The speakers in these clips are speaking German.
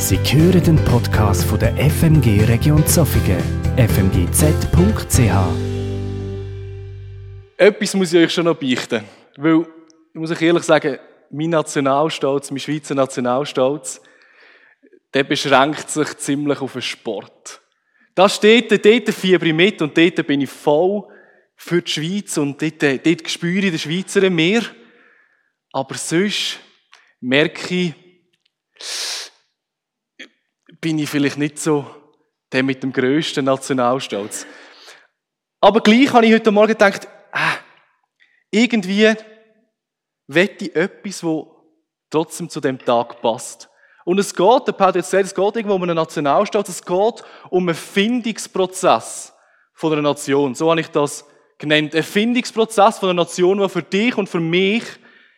Sie hören den Podcast von der FMG Region Zofingen, fmgz.ch. Etwas muss ich euch schon noch beichten. Weil, ich muss euch ehrlich sagen, mein Nationalstolz, mein Schweizer Nationalstolz, der beschränkt sich ziemlich auf den Sport. Da steht, dort fieber ich mit und dort bin ich voll für die Schweiz und dort, dort spüre ich den Schweizer mir. Aber sonst merke ich, bin ich vielleicht nicht so der mit dem grössten Nationalstolz. Aber gleich habe ich heute Morgen gedacht, äh, irgendwie wette ich etwas, wo trotzdem zu dem Tag passt. Und es geht, der Paul hat jetzt gesagt, es geht irgendwo um einen Nationalstolz, es geht um einen Findungsprozess von einer Nation. So habe ich das genannt. Ein Findungsprozess von einer Nation, der für dich und für mich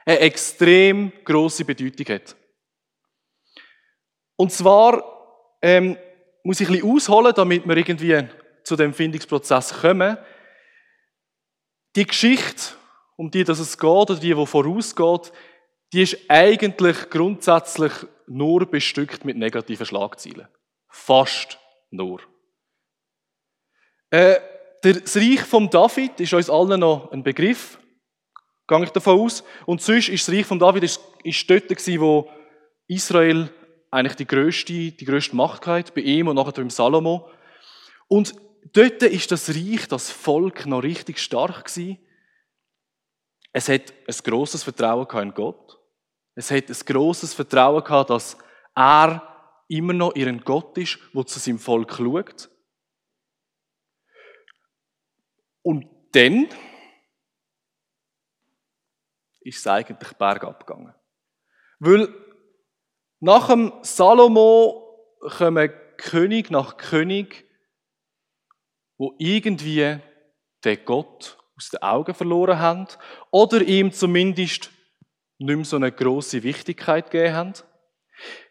eine extrem große Bedeutung hat. Und zwar ähm, muss ich ein bisschen ausholen, damit wir irgendwie zu dem Findungsprozess kommen. Die Geschichte, um die dass es geht, oder die, die vorausgeht, die ist eigentlich grundsätzlich nur bestückt mit negativen Schlagzeilen. Fast nur. Äh, das Reich von David ist uns allen noch ein Begriff, gehe ich davon aus. Und sonst ist das Reich von David ist, ist dort gewesen, wo Israel eigentlich die größte, die größte Macht gehabt, bei ihm und nachher beim Salomo. Und dort ist das Reich, das Volk noch richtig stark gewesen. Es hat ein grosses Vertrauen in Gott. Es hat ein grosses Vertrauen gehabt, dass er immer noch ihren Gott ist, der zu seinem Volk schaut. Und dann ist es eigentlich bergab gegangen. Weil nach dem Salomo kommen König nach König, wo irgendwie den Gott aus den Augen verloren haben oder ihm zumindest nicht mehr so eine große Wichtigkeit gegeben haben.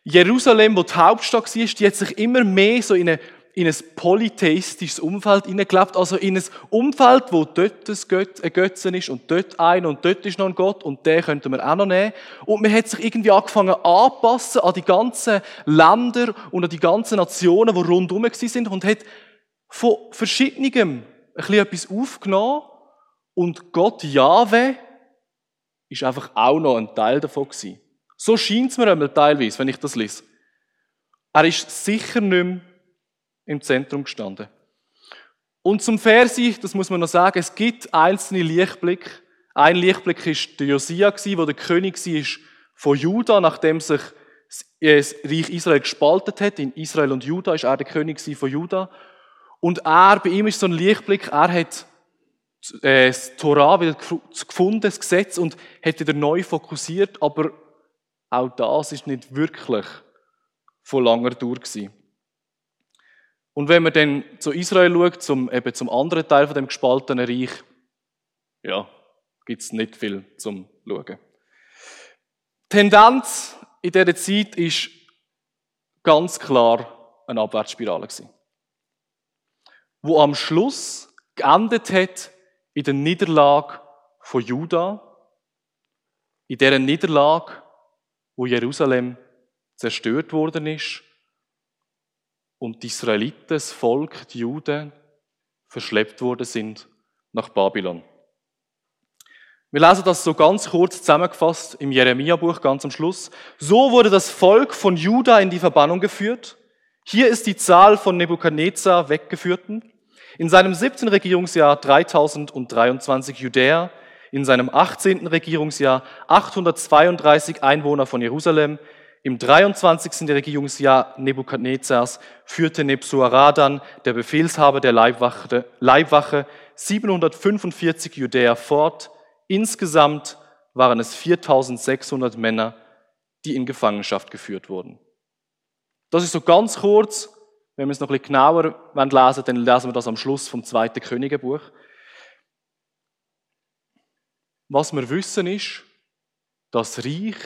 Jerusalem, wo die Hauptstadt war, die hat sich immer mehr so in eine in ein polytheistisches Umfeld hineingelebt, also in ein Umfeld, wo dort ein Götzen ist und dort ein und dort ist noch ein Gott und den könnten wir auch noch nehmen. Und man hat sich irgendwie angefangen anpassen an die ganzen Länder und an die ganzen Nationen, die rundherum sind und hat von verschiedenem ein etwas aufgenommen und Gott Jahwe ist einfach auch noch ein Teil davon gewesen. So scheint es mir einmal teilweise, wenn ich das lese. Er ist sicher nicht mehr im Zentrum gestanden. Und zum Versi, das muss man noch sagen, es gibt einzelne Lichtblicke. Ein Lichtblick ist der Josia, wo der König war von Juda, nachdem sich das Reich Israel gespaltet hat. In Israel und Juda ist er der König von Juda. Und er, bei ihm ist so ein Lichtblick, er hat äh, das Torah wieder gefunden, das Gesetz, und hat wieder neu fokussiert, aber auch das ist nicht wirklich von langer Dauer. Und wenn man dann zu Israel schaut, zum, eben zum anderen Teil von dem gespaltenen Reich, ja, gibt es nicht viel zum Schauen. Die Tendenz in dieser Zeit ist ganz klar eine Abwärtsspirale gewesen, wo am Schluss geendet hat in der Niederlage von Juda, in der Niederlage, wo Jerusalem zerstört worden ist und die Israeliten, das Volk, die Juden, verschleppt worden sind nach Babylon. Wir lesen das so ganz kurz zusammengefasst im Jeremia-Buch ganz am Schluss. So wurde das Volk von Juda in die Verbannung geführt. Hier ist die Zahl von Nebukadnezar weggeführten. In seinem 17. Regierungsjahr 3023 Judäer, in seinem 18. Regierungsjahr 832 Einwohner von Jerusalem, im 23. Regierungsjahr Nebukadnezars führte Nebsuaradan, der Befehlshaber der Leibwache, Leibwache 745 Judäer fort. Insgesamt waren es 4600 Männer, die in Gefangenschaft geführt wurden. Das ist so ganz kurz. Wenn wir es noch ein bisschen genauer lesen dann lesen wir das am Schluss vom zweiten Königebuch. Was wir wissen ist, das Reich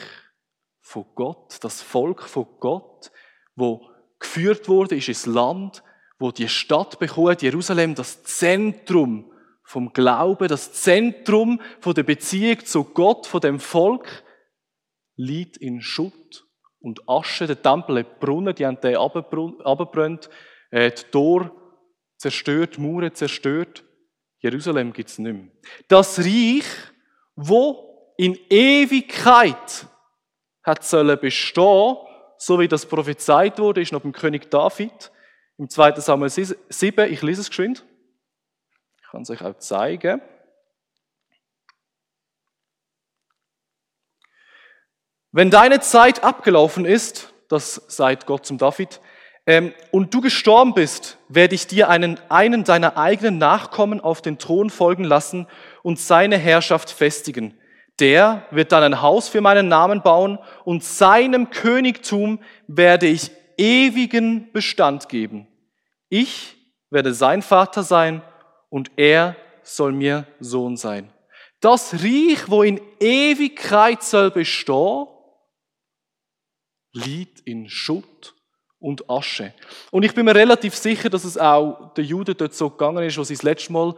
von Gott, das Volk von Gott, wo geführt wurde, ist ins Land, wo die Stadt bekommt, Jerusalem, das Zentrum vom Glauben, das Zentrum von der Beziehung zu Gott, von dem Volk, liegt in Schutt und Asche. Der Tempel hat Brunnen, die haben den abgebrannt, die Tor zerstört, die Mauern zerstört. Jerusalem gibt es nicht mehr. Das Reich, wo in Ewigkeit hat sollen bestehen, so wie das prophezeit wurde, ist noch beim König David im 2. Samuel 7. Ich lese es geschwind. Ich kann es euch auch zeigen. Wenn deine Zeit abgelaufen ist, das sagt Gott zum David, ähm, und du gestorben bist, werde ich dir einen, einen deiner eigenen Nachkommen auf den Thron folgen lassen und seine Herrschaft festigen. Der wird dann ein Haus für meinen Namen bauen und seinem Königtum werde ich ewigen Bestand geben. Ich werde sein Vater sein und er soll mir Sohn sein. Das Reich, wo in Ewigkeit soll bestehen, liegt in Schutt und Asche. Und ich bin mir relativ sicher, dass es auch den Juden dort so gegangen ist, wo sie das letzte Mal,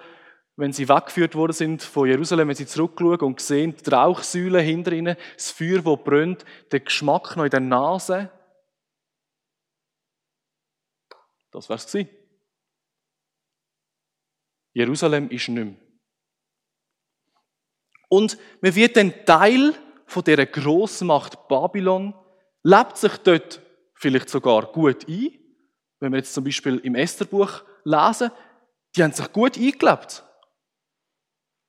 wenn sie weggeführt worden sind von Jerusalem, wenn sie zurückschauen und sehen, die Rauchsäule hinter ihnen, das Feuer, das brennt, der Geschmack noch in der Nase. Das wär's gewesen. Jerusalem ist nicht mehr. Und man wird dann Teil von dieser Grossmacht Babylon lebt sich dort vielleicht sogar gut ein. Wenn wir jetzt zum Beispiel im Estherbuch lesen, die haben sich gut eingelebt.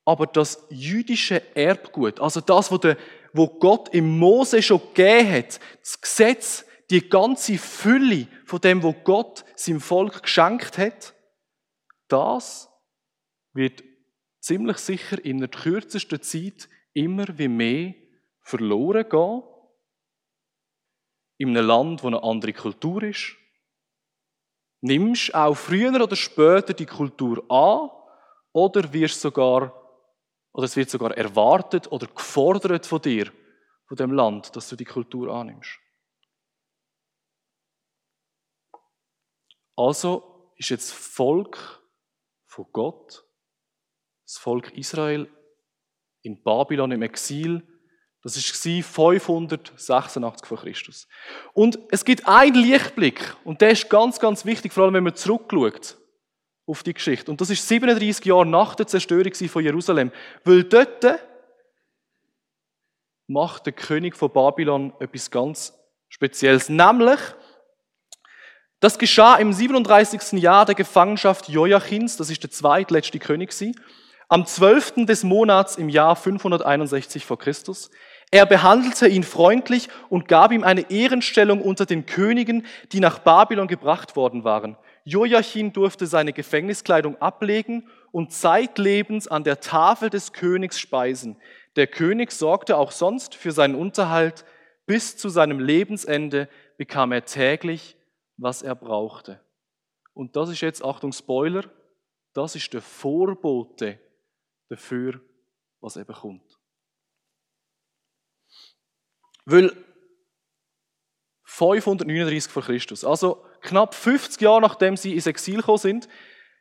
Aber das jüdische Erbgut, also das, wo Gott im Mose schon gegeben hat, das Gesetz, die ganze Fülle von dem, wo Gott seinem Volk geschenkt hat, das wird ziemlich sicher in der kürzesten Zeit immer wie mehr verloren gehen in einem Land, wo eine andere Kultur ist? Nimmst auch früher oder später die Kultur an oder wirst sogar oder es wird sogar erwartet oder gefordert von dir, von dem Land, dass du die Kultur annimmst. Also ist jetzt Volk von Gott, das Volk Israel in Babylon im Exil das war 586 vor Christus. Und es gibt einen Lichtblick, und der ist ganz, ganz wichtig, vor allem wenn man zurückschaut auf die Geschichte. Und das ist 37 Jahre nach der Zerstörung von Jerusalem. Weil dort macht der König von Babylon etwas ganz Spezielles. Nämlich, das geschah im 37. Jahr der Gefangenschaft Joachins, das ist der zweitletzte König, am 12. des Monats im Jahr 561 vor Christus. Er behandelte ihn freundlich und gab ihm eine Ehrenstellung unter den Königen, die nach Babylon gebracht worden waren. Joachim durfte seine Gefängniskleidung ablegen und zeitlebens an der Tafel des Königs speisen. Der König sorgte auch sonst für seinen Unterhalt. Bis zu seinem Lebensende bekam er täglich, was er brauchte. Und das ist jetzt, Achtung, Spoiler, das ist der Vorbote dafür, was er bekommt. Weil 539 vor Christus, also knapp 50 Jahre nachdem sie ins Exil gekommen sind,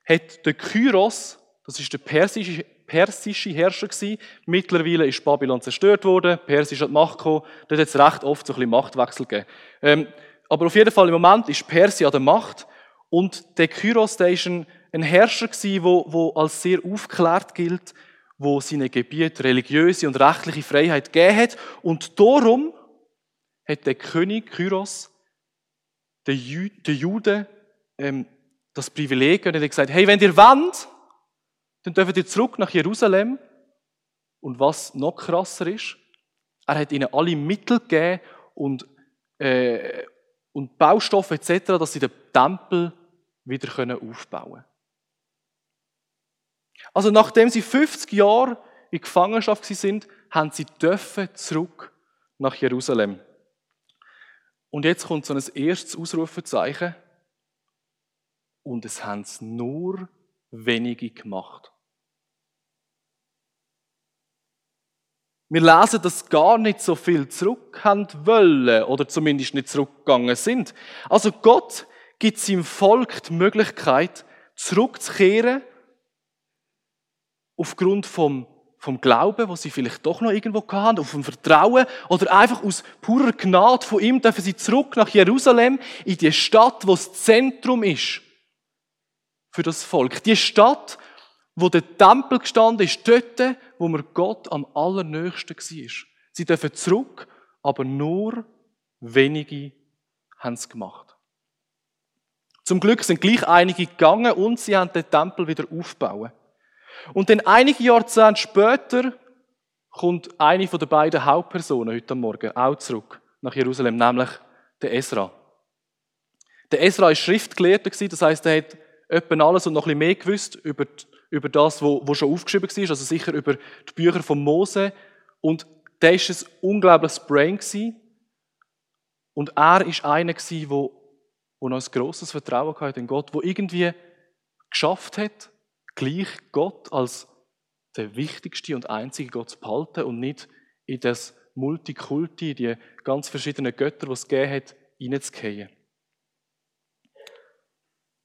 hat der Kyros, das ist der persische, persische Herrscher gewesen, mittlerweile ist Babylon zerstört worden, Persisch hat Macht gekommen, dort hat es recht oft so ein bisschen Machtwechsel gegeben. Ähm, aber auf jeden Fall im Moment ist Persien an der Macht und der Kyros, der ist ein, ein Herrscher gewesen, wo, wo als sehr aufklärt gilt, wo seine Gebiete religiöse und rechtliche Freiheit gegeben hat und darum hat der König Kyros den, Jü den Juden ähm, das Privileg und hat gesagt, hey, wenn ihr wollt, dann dürft ihr zurück nach Jerusalem. Und was noch krasser ist, er hat ihnen alle Mittel gegeben und, äh, und Baustoffe etc., dass sie den Tempel wieder aufbauen können. Also nachdem sie 50 Jahre in Gefangenschaft sind, haben sie dürfen zurück nach Jerusalem. Und jetzt kommt so ein erstes Ausrufezeichen. Und es haben es nur wenige gemacht. Wir lesen, dass gar nicht so viel zurück haben wollen oder zumindest nicht zurückgegangen sind. Also Gott gibt seinem Volk die Möglichkeit, zurückzukehren aufgrund vom, vom Glauben, wo sie vielleicht doch noch irgendwo hatten, auf dem Vertrauen oder einfach aus purer Gnade von ihm dürfen sie zurück nach Jerusalem in die Stadt, wo das Zentrum ist für das Volk. Die Stadt, wo der Tempel gestanden ist, dort, wo man Gott am allernächsten war. Sie dürfen zurück, aber nur wenige haben es gemacht. Zum Glück sind gleich einige gegangen und sie haben den Tempel wieder aufgebaut. Und dann einige Jahrzehnte später kommt eine von den beiden Hauptpersonen heute Morgen auch zurück nach Jerusalem, nämlich der Esra. Der Esra war Schriftgelehrter, das heißt, er hat etwa alles und noch ein bisschen mehr gewusst über, über das, was schon aufgeschrieben war, also sicher über die Bücher von Mose. Und der war ein unglaubliches Brain. Und er war einer, der, der noch ein grosses Vertrauen hatte in Gott, der irgendwie geschafft hat, gleich Gott als der wichtigste und einzige Gott zu behalten und nicht in das Multikulti, die ganz verschiedenen Götter, die es gegeben hat, hineinzugehen.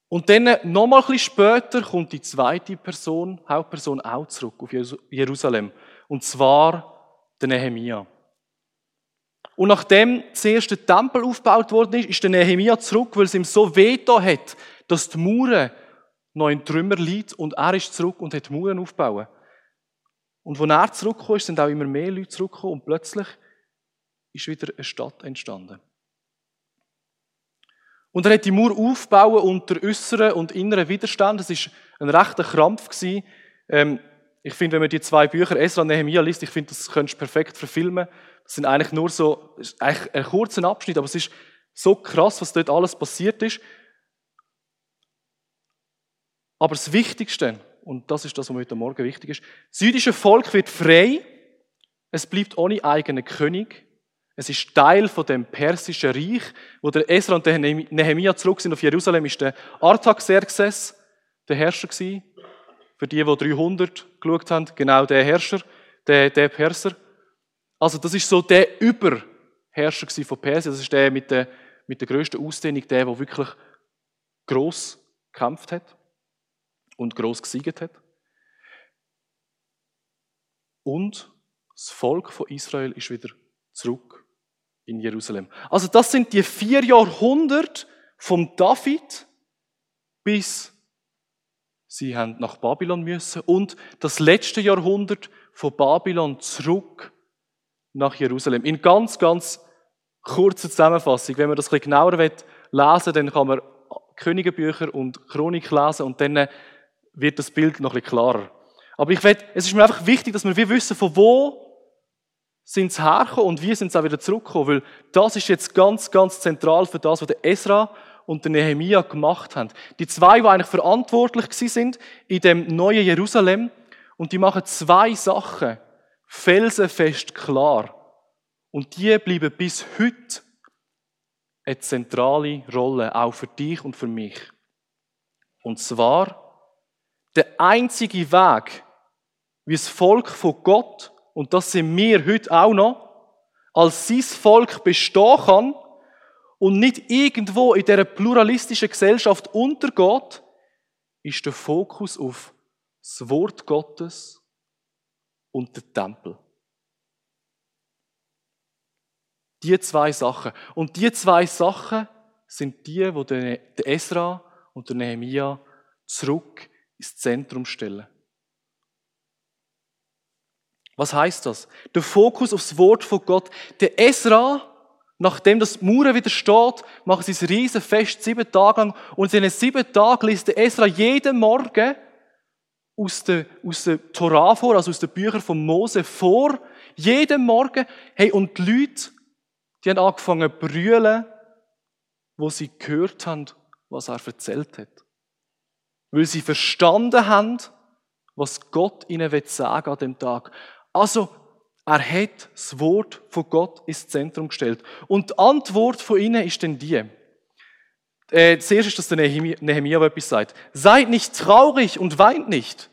Und dann, nochmal ein bisschen später, kommt die zweite Person, Hauptperson, auch zurück auf Jerusalem. Und zwar der Nehemia. Und nachdem zuerst der Tempel aufgebaut worden ist, ist der Nehemia zurück, weil es ihm so weh hat, dass die Mauern noch in Trümmer liegt und er ist zurück und hat Mauern aufgebaut. Und als er zurückgekommen ist, sind auch immer mehr Leute zurückgekommen und plötzlich ist wieder eine Stadt entstanden. Und er hat die Mauer aufgebaut unter äußeren und inneren Widerstand. Es war ein rechter Krampf. Ähm, ich finde, wenn man die zwei Bücher Esra und Nehemiah liest, ich finde, das könntest du perfekt verfilmen. Das sind eigentlich nur so, eigentlich ein kurzer Abschnitt, aber es ist so krass, was dort alles passiert ist. Aber das Wichtigste, und das ist das, was heute Morgen wichtig ist, das jüdische Volk wird frei, es bleibt ohne eigenen König, es ist Teil von dem persischen Reich, wo der Esra und der Nehemia zurück sind auf Jerusalem, ist der Artaxerxes der Herrscher gewesen. Für die, die 300 geschaut haben, genau der Herrscher, der, der Perser. Also das ist so der Überherrscher von Persien. Das ist der mit der, mit der größten Ausdehnung, der, der wirklich gross gekämpft hat und gross gesiegt hat. Und das Volk von Israel ist wieder zurück in Jerusalem. Also das sind die vier Jahrhunderte vom David bis sie haben nach Babylon müssen und das letzte Jahrhundert von Babylon zurück nach Jerusalem. In ganz, ganz kurzer Zusammenfassung. Wenn man das ein bisschen genauer lesen will, dann kann man Königebücher und Chronik lesen und dann wird das Bild noch ein bisschen klarer. Aber ich will, es ist mir einfach wichtig, dass wir wissen, von wo sind sie hergekommen und wie sind sie auch wieder zurückgekommen, weil das ist jetzt ganz, ganz zentral für das, was der Esra und der Nehemia gemacht haben. Die zwei, die eigentlich verantwortlich sind in dem neuen Jerusalem und die machen zwei Sachen felsenfest klar. Und die bleiben bis heute eine zentrale Rolle, auch für dich und für mich. Und zwar, der einzige Weg, wie das Volk von Gott und das sind wir heute auch noch, als sein Volk bestehen kann und nicht irgendwo in dieser pluralistischen Gesellschaft untergeht, ist der Fokus auf das Wort Gottes und den Tempel. Die zwei Sachen. Und die zwei Sachen sind die, wo der Esra und der Nehemia zurück ins Zentrum stellen. Was heißt das? Der Fokus aufs Wort von Gott. Der Esra, nachdem das Mauern wieder steht, macht sie ein riesen sieben Tage lang. Und in den sieben Tagen liest der Esra jeden Morgen aus der, aus der Torah vor, also aus den Büchern von Mose vor. Jeden Morgen. Hey, und die Leute, die haben angefangen zu brüllen, wo sie gehört haben, was er erzählt hat. Weil sie verstanden haben, was Gott ihnen sagen an dem Tag. Also, er hat das Wort von Gott ins Zentrum gestellt. Und die Antwort von ihnen ist denn die. Äh, zuerst ist, dass der Nehemiah etwas sagt. Seid nicht traurig und weint nicht.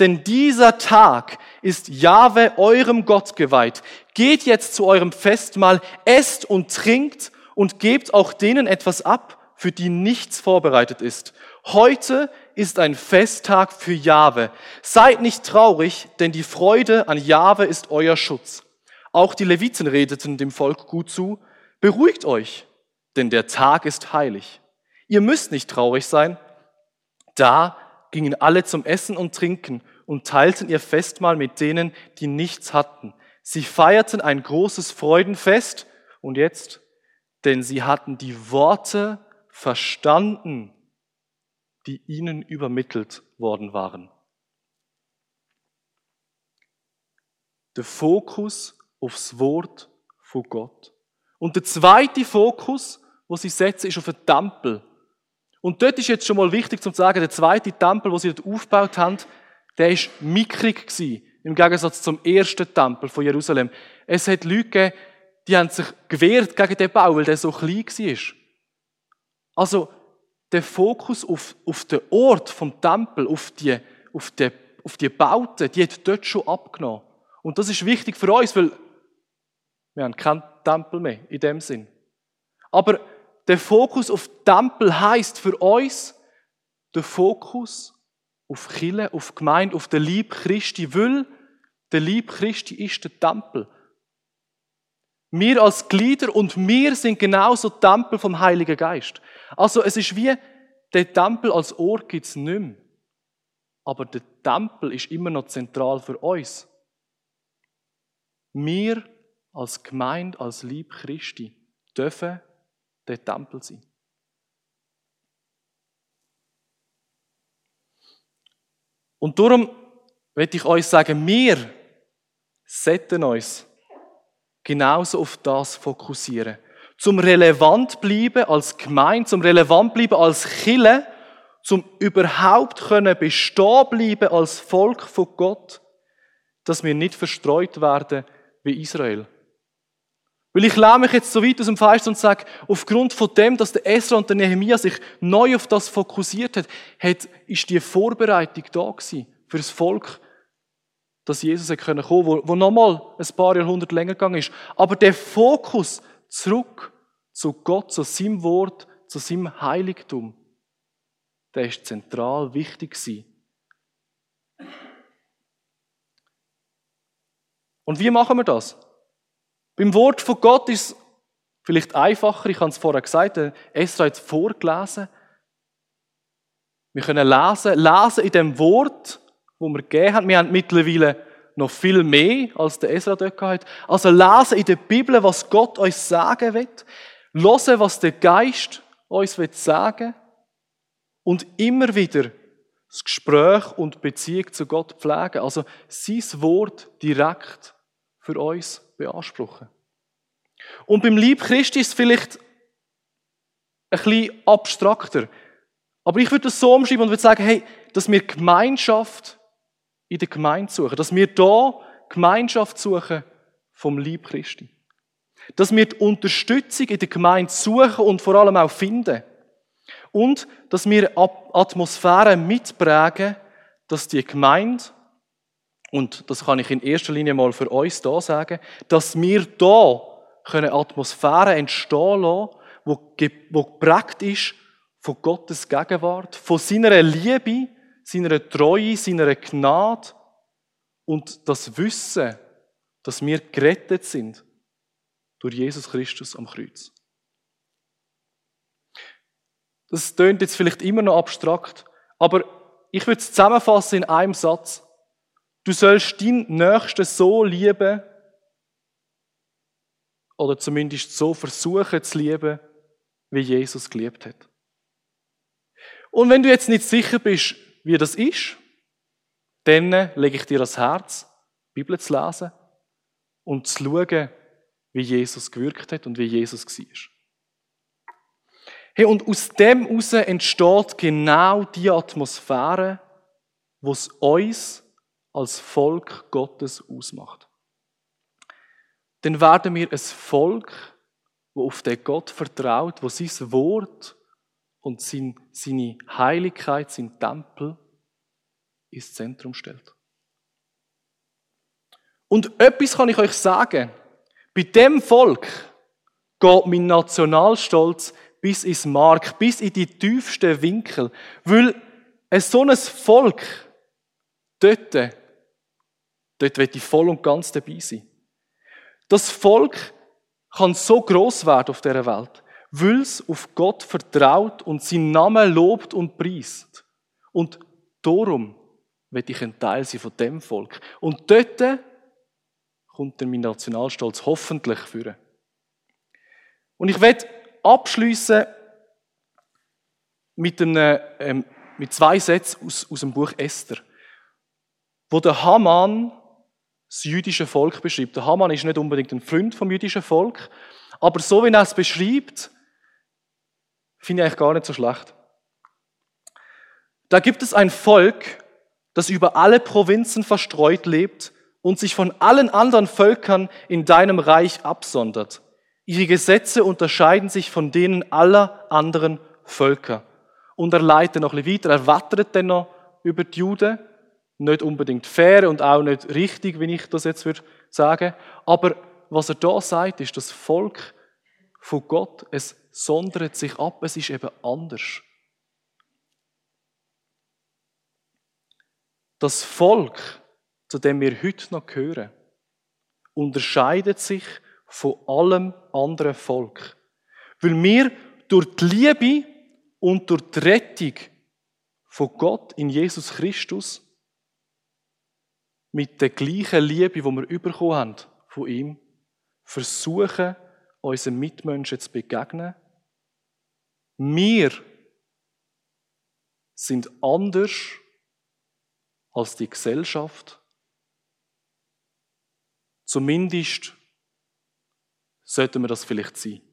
Denn dieser Tag ist Jahwe eurem Gott geweiht. Geht jetzt zu eurem Festmahl, esst und trinkt und gebt auch denen etwas ab, für die nichts vorbereitet ist. Heute ist ein Festtag für Jahwe. Seid nicht traurig, denn die Freude an Jahwe ist euer Schutz. Auch die Leviten redeten dem Volk gut zu. Beruhigt euch, denn der Tag ist heilig. Ihr müsst nicht traurig sein. Da gingen alle zum Essen und Trinken und teilten ihr Festmahl mit denen, die nichts hatten. Sie feierten ein großes Freudenfest und jetzt, denn sie hatten die Worte verstanden, die ihnen übermittelt worden waren. Der Fokus aufs Wort von Gott. Und der zweite Fokus, wo sie setzen, ist auf den Tempel. Und dort ist jetzt schon mal wichtig zu sagen, der zweite Tempel, wo sie dort aufgebaut haben, der ist mickrig im Gegensatz zum ersten Tempel von Jerusalem. Es hat Leute gegeben, die haben sich gewehrt gegen den Bau, weil der so klein war. Also, der Fokus auf, auf den Ort vom Tempel, auf die, auf die, auf die Bauten, die hat dort schon abgenommen. Und das ist wichtig für uns, weil wir haben keinen Tempel mehr in dem Sinn. Aber der Fokus auf Tempel heißt für uns der Fokus auf Chile, auf Gemeinde, auf den Lieb Christi, weil der Lieb Christi ist der Tempel. Wir als Glieder und wir sind genauso Tempel vom Heiligen Geist. Also es ist wie, der Tempel als Ort gibt es nicht mehr. Aber der Tempel ist immer noch zentral für uns. Wir als Gemeinde, als Lieb Christi dürfen der Tempel sein. Und darum möchte ich euch sagen, wir sollten uns genauso auf das fokussieren. Zum relevant bleiben als Gemeinde, zum relevant bleiben als Chille, zum überhaupt können bestehen bleiben als Volk von Gott, dass wir nicht verstreut werden wie Israel. Weil ich lehne mich jetzt so weit aus dem Fenster und sage, aufgrund von dem, dass der Esra und der Nehemia sich neu auf das fokussiert hat, hat ist die Vorbereitung da gewesen für das Volk, dass Jesus kommen konnte, wo, wo nochmal ein paar Jahrhunderte länger gegangen ist. Aber der Fokus zurück zu Gott, zu seinem Wort, zu seinem Heiligtum, der ist zentral wichtig gewesen. Und wie machen wir das? Beim Wort von Gott ist es vielleicht einfacher, ich habe es vorher gesagt, Esra hat es vorgelesen. Wir können lesen, lesen in dem Wort, wo wir gegeben haben. Wir haben mittlerweile noch viel mehr, als der Esra dort hat. Also lesen in der Bibel, was Gott euch sagen will. Hören, was der Geist uns will sagen Und immer wieder das Gespräch und Beziehung zu Gott pflegen. Also sein Wort direkt für uns beanspruchen. Und beim Lieb Christi ist es vielleicht ein bisschen abstrakter. Aber ich würde das so umschreiben und würde sagen, hey, dass wir Gemeinschaft in der Gemeinde suchen, dass wir da Gemeinschaft suchen vom Lieb Christi. Dass wir die Unterstützung in der Gemeinde suchen und vor allem auch finden. Und dass wir Atmosphäre mitprägen, dass die Gemeinde und das kann ich in erster Linie mal für uns da sagen, dass wir da können Atmosphäre entstehen lassen, wo geprägt ist von Gottes Gegenwart, von seiner Liebe, seiner Treue, seiner Gnade und das Wissen, dass wir gerettet sind durch Jesus Christus am Kreuz. Das tönt jetzt vielleicht immer noch abstrakt, aber ich würde es zusammenfassen in einem Satz. Du sollst deinen Nächsten so lieben, oder zumindest so versuchen zu lieben, wie Jesus geliebt hat. Und wenn du jetzt nicht sicher bist, wie das ist, dann lege ich dir das Herz, die Bibel zu lesen und zu schauen, wie Jesus gewirkt hat und wie Jesus war. Hey, und aus dem heraus entsteht genau die Atmosphäre, wo es uns als Volk Gottes ausmacht. Dann werden wir ein Volk, wo auf den Gott vertraut, wo sein Wort und seine Heiligkeit, sein Tempel ins Zentrum stellt. Und etwas kann ich euch sagen. Bei dem Volk geht mein Nationalstolz bis ins Mark, bis in die tiefsten Winkel. Weil ein so ein Volk, dort, dort wird ich voll und ganz dabei sein. Das Volk kann so groß werden auf dieser Welt, weil es auf Gott vertraut und seinen Namen lobt und preist. Und darum will ich ein Teil sein von dem Volk. Und dort kommt dann mein Nationalstolz hoffentlich führen. Und ich werde abschließen mit, ähm, mit zwei Sätzen aus, aus dem Buch Esther, wo der Haman das jüdische Volk beschreibt. Der Haman ist nicht unbedingt ein Freund vom jüdischen Volk, aber so wie er es beschreibt, finde ich eigentlich gar nicht so schlecht. Da gibt es ein Volk, das über alle Provinzen verstreut lebt und sich von allen anderen Völkern in deinem Reich absondert. Ihre Gesetze unterscheiden sich von denen aller anderen Völker. Und er leitet noch weiter, er wattert dann noch über die Juden. Nicht unbedingt fair und auch nicht richtig, wie ich das jetzt würde sagen. Aber was er da sagt, ist, das Volk von Gott, es sondert sich ab, es ist eben anders. Das Volk, zu dem wir heute noch gehören, unterscheidet sich von allem anderen Volk. Weil wir durch die Liebe und durch die Rettung von Gott in Jesus Christus mit der gleichen Liebe, die wir bekommen haben von ihm, versuchen, unseren Mitmenschen zu begegnen. Wir sind anders als die Gesellschaft. Zumindest sollten wir das vielleicht sein.